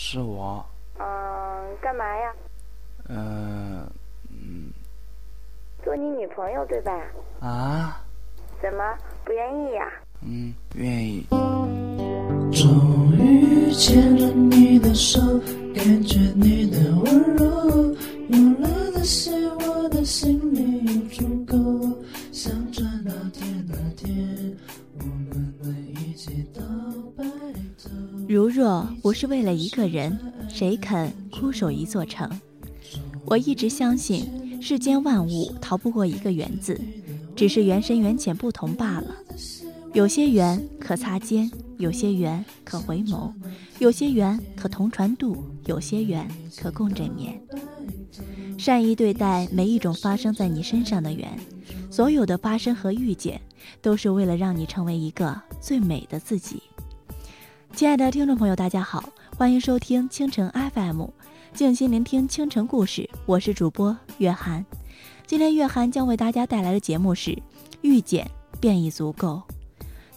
是我。嗯，干嘛呀？嗯嗯。做你女朋友对吧？啊？怎么不愿意呀？嗯，愿意。终于牵着你的手，感觉你的温柔，有了这些，我的心里有足够。想着那天那天，我们能一起到。如若不是为了一个人，谁肯枯守一座城？我一直相信，世间万物逃不过一个缘字，只是缘深缘浅不同罢了。有些缘可擦肩，有些缘可回眸，有些缘可同船渡，有些缘可共枕眠。善意对待每一种发生在你身上的缘，所有的发生和遇见，都是为了让你成为一个最美的自己。亲爱的听众朋友，大家好，欢迎收听清晨 FM，静心聆听清晨故事，我是主播月涵。今天月涵将为大家带来的节目是《遇见便已足够》。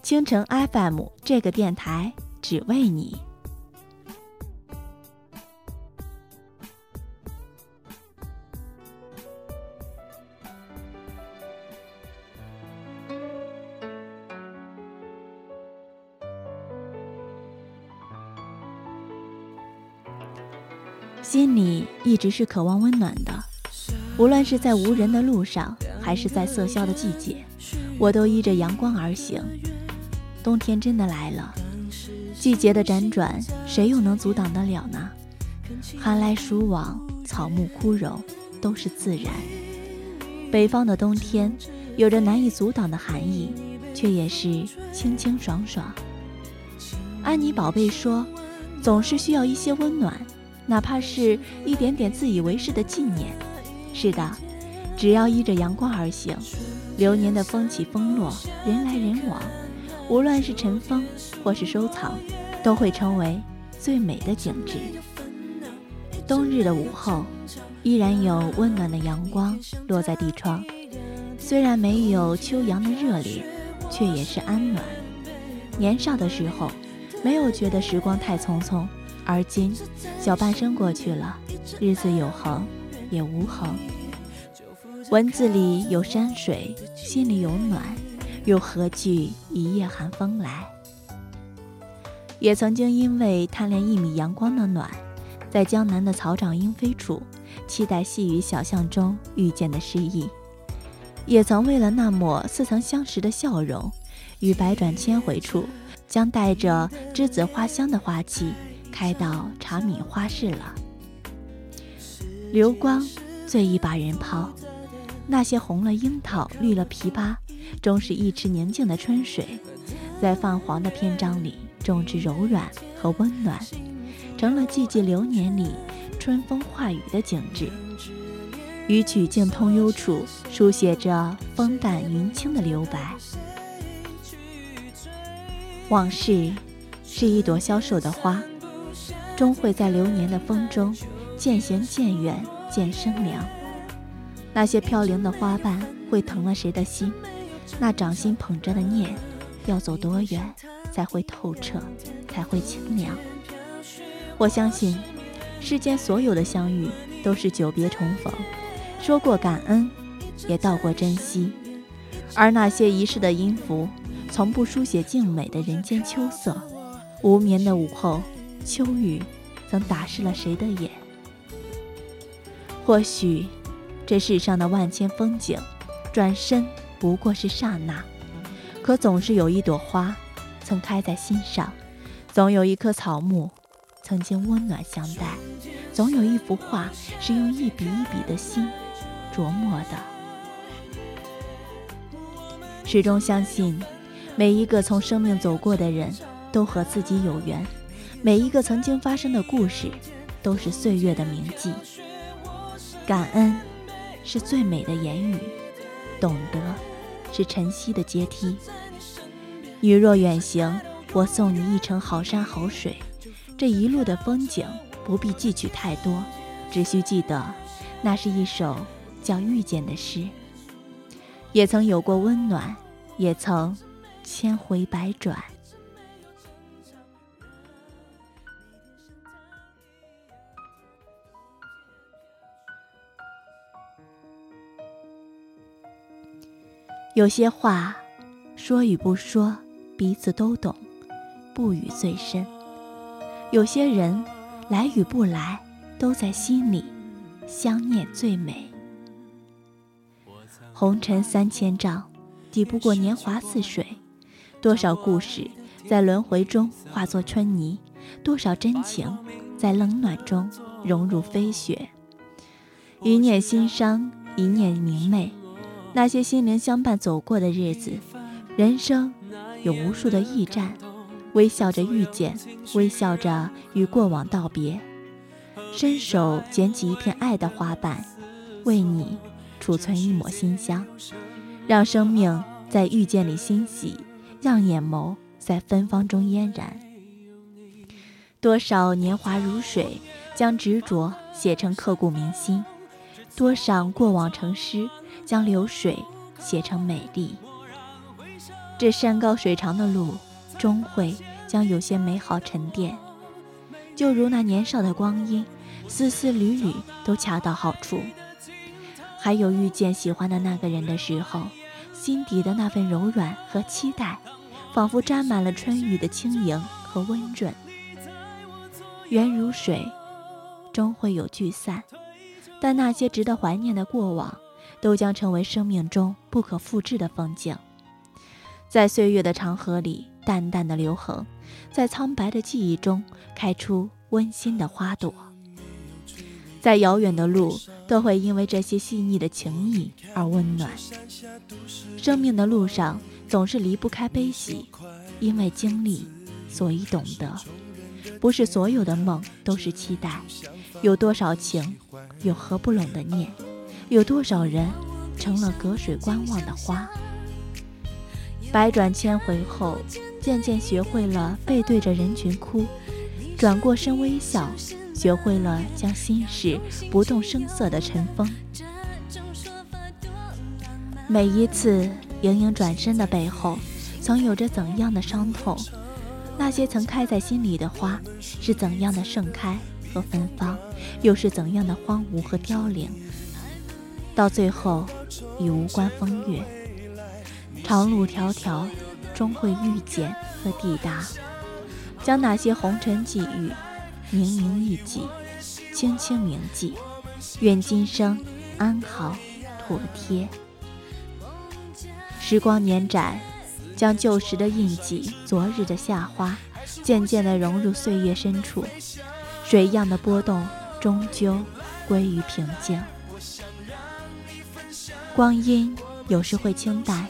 清晨 FM 这个电台只为你。心里一直是渴望温暖的，无论是在无人的路上，还是在瑟萧的季节，我都依着阳光而行。冬天真的来了，季节的辗转，谁又能阻挡得了呢？寒来暑往，草木枯荣，都是自然。北方的冬天有着难以阻挡的寒意，却也是清清爽爽。安妮宝贝说：“总是需要一些温暖，哪怕是一点点自以为是的纪念。”是的，只要依着阳光而行，流年的风起风落，人来人往。无论是尘封或是收藏，都会成为最美的景致。冬日的午后，依然有温暖的阳光落在地窗，虽然没有秋阳的热烈，却也是安暖。年少的时候，没有觉得时光太匆匆，而今小半生过去了，日子有恒也无恒。文字里有山水，心里有暖。又何惧一夜寒风来？也曾经因为贪恋一米阳光的暖，在江南的草长莺飞处，期待细雨小巷中遇见的诗意；也曾为了那抹似曾相识的笑容，于百转千回处，将带着栀子花香的花期开到茶米花市了。流光最易把人抛，那些红了樱桃，绿了枇杷。终是一池宁静的春水，在泛黄的篇章里种植柔软和温暖，成了寂寂流年里春风化雨的景致。于曲径通幽处，书写着风淡云轻的留白。往事是一朵消瘦的花，终会在流年的风中渐行渐远，渐生凉。那些飘零的花瓣，会疼了谁的心？那掌心捧着的念，要走多远才会透彻，才会清凉？我相信，世间所有的相遇都是久别重逢，说过感恩，也道过珍惜。而那些遗失的音符，从不书写静美的人间秋色。无眠的午后，秋雨曾打湿了谁的眼？或许，这世上的万千风景，转身。不过是刹那，可总是有一朵花，曾开在心上；总有一棵草木，曾经温暖相待；总有一幅画，是用一笔一笔的心琢磨的。始终相信，每一个从生命走过的人，都和自己有缘；每一个曾经发生的故事，都是岁月的铭记。感恩，是最美的言语；懂得。是晨曦的阶梯。你若远行，我送你一程好山好水。这一路的风景不必记取太多，只需记得，那是一首叫遇见的诗。也曾有过温暖，也曾千回百转。有些话，说与不说，彼此都懂，不语最深；有些人，来与不来，都在心里，相念最美。红尘三千丈，抵不过年华似水。多少故事在轮回中化作春泥，多少真情在冷暖中融入飞雪。一念心伤，一念明媚。那些心灵相伴走过的日子，人生有无数的驿站，微笑着遇见，微笑着与过往道别，伸手捡起一片爱的花瓣，为你。储存一抹馨香，让生命在遇见里欣喜，让眼眸在芬芳中嫣然。多少年华如水，将执着写成刻骨铭心；多少过往成诗，将流水写成美丽。这山高水长的路，终会将有些美好沉淀。就如那年少的光阴，丝丝缕缕都恰到好处。还有遇见喜欢的那个人的时候，心底的那份柔软和期待，仿佛沾满了春雨的轻盈和温润。缘如水，终会有聚散，但那些值得怀念的过往，都将成为生命中不可复制的风景，在岁月的长河里淡淡的留痕，在苍白的记忆中开出温馨的花朵。在遥远的路，都会因为这些细腻的情谊而温暖。生命的路上，总是离不开悲喜，因为经历，所以懂得。不是所有的梦都是期待，有多少情，有合不拢的念，有多少人，成了隔水观望的花。百转千回后，渐渐学会了背对着人群哭，转过身微笑。学会了将心事不动声色的尘封。每一次盈盈转身的背后，曾有着怎样的伤痛？那些曾开在心里的花，是怎样的盛开和芬芳，又是怎样的荒芜和凋零？到最后，已无关风月。长路迢迢，终会遇见和抵达。将那些红尘际遇。明明一记，轻轻铭记，愿今生安好妥帖。时光年展，将旧时的印记、昨日的夏花，渐渐地融入岁月深处。水样的波动，终究归于平静。光阴有时会清淡，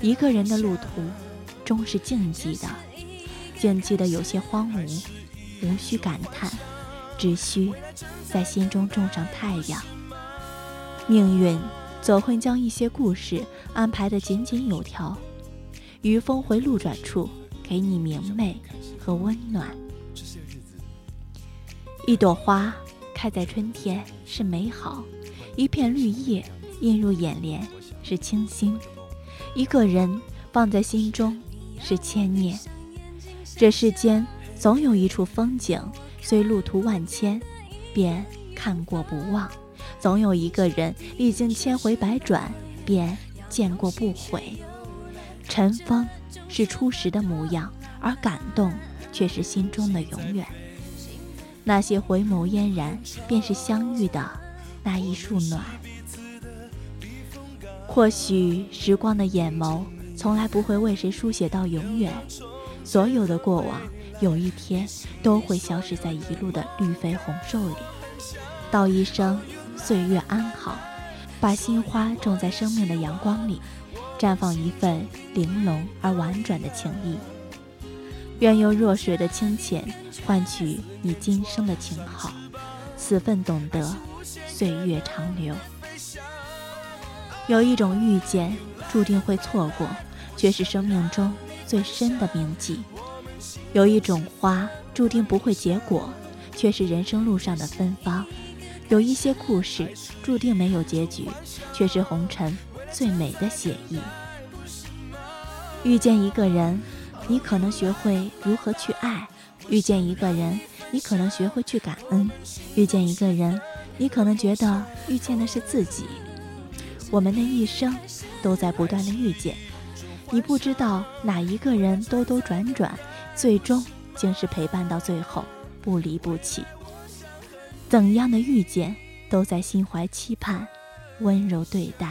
一个人的路途，终是静寂的，静寂的有些荒芜。无需感叹，只需在心中种上太阳。命运总会将一些故事安排的井井有条，于峰回路转处给你明媚和温暖。一朵花开在春天是美好，一片绿叶映入眼帘是清新，一个人放在心中是牵念。这世间。总有一处风景，虽路途万千，便看过不忘；总有一个人，历经千回百转，便见过不悔。尘封是初时的模样，而感动却是心中的永远。那些回眸嫣然，便是相遇的那一束暖。或许时光的眼眸，从来不会为谁书写到永远。所有的过往。有一天都会消失在一路的绿肥红瘦里。道一声岁月安好，把心花种在生命的阳光里，绽放一份玲珑而婉转的情意。愿用弱水的清浅换取你今生的情好，此份懂得，岁月长流。有一种遇见注定会错过，却是生命中最深的铭记。有一种花注定不会结果，却是人生路上的芬芳；有一些故事注定没有结局，却是红尘最美的写意。遇见一个人，你可能学会如何去爱；遇见一个人，你可能学会去感恩；遇见一个人，你可能觉得遇见的是自己。我们的一生都在不断的遇见，你不知道哪一个人兜兜转转，最终竟是陪伴到最后，不离不弃。怎样的遇见，都在心怀期盼，温柔对待。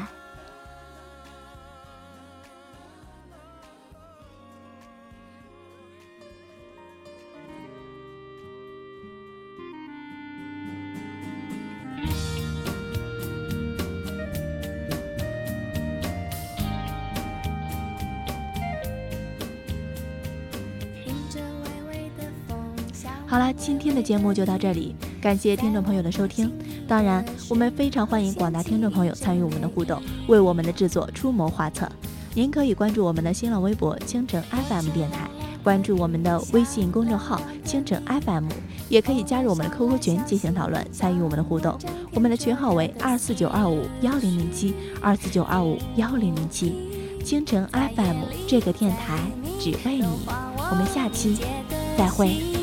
今天的节目就到这里，感谢听众朋友的收听。当然，我们非常欢迎广大听众朋友参与我们的互动，为我们的制作出谋划策。您可以关注我们的新浪微博“倾城 FM 电台”，关注我们的微信公众号“倾城 FM”，也可以加入我们的 QQ 群进行讨论，参与我们的互动。我们的群号为二四九二五幺零零七二四九二五幺零零七。倾城 FM 这个电台只为你，我们下期再会。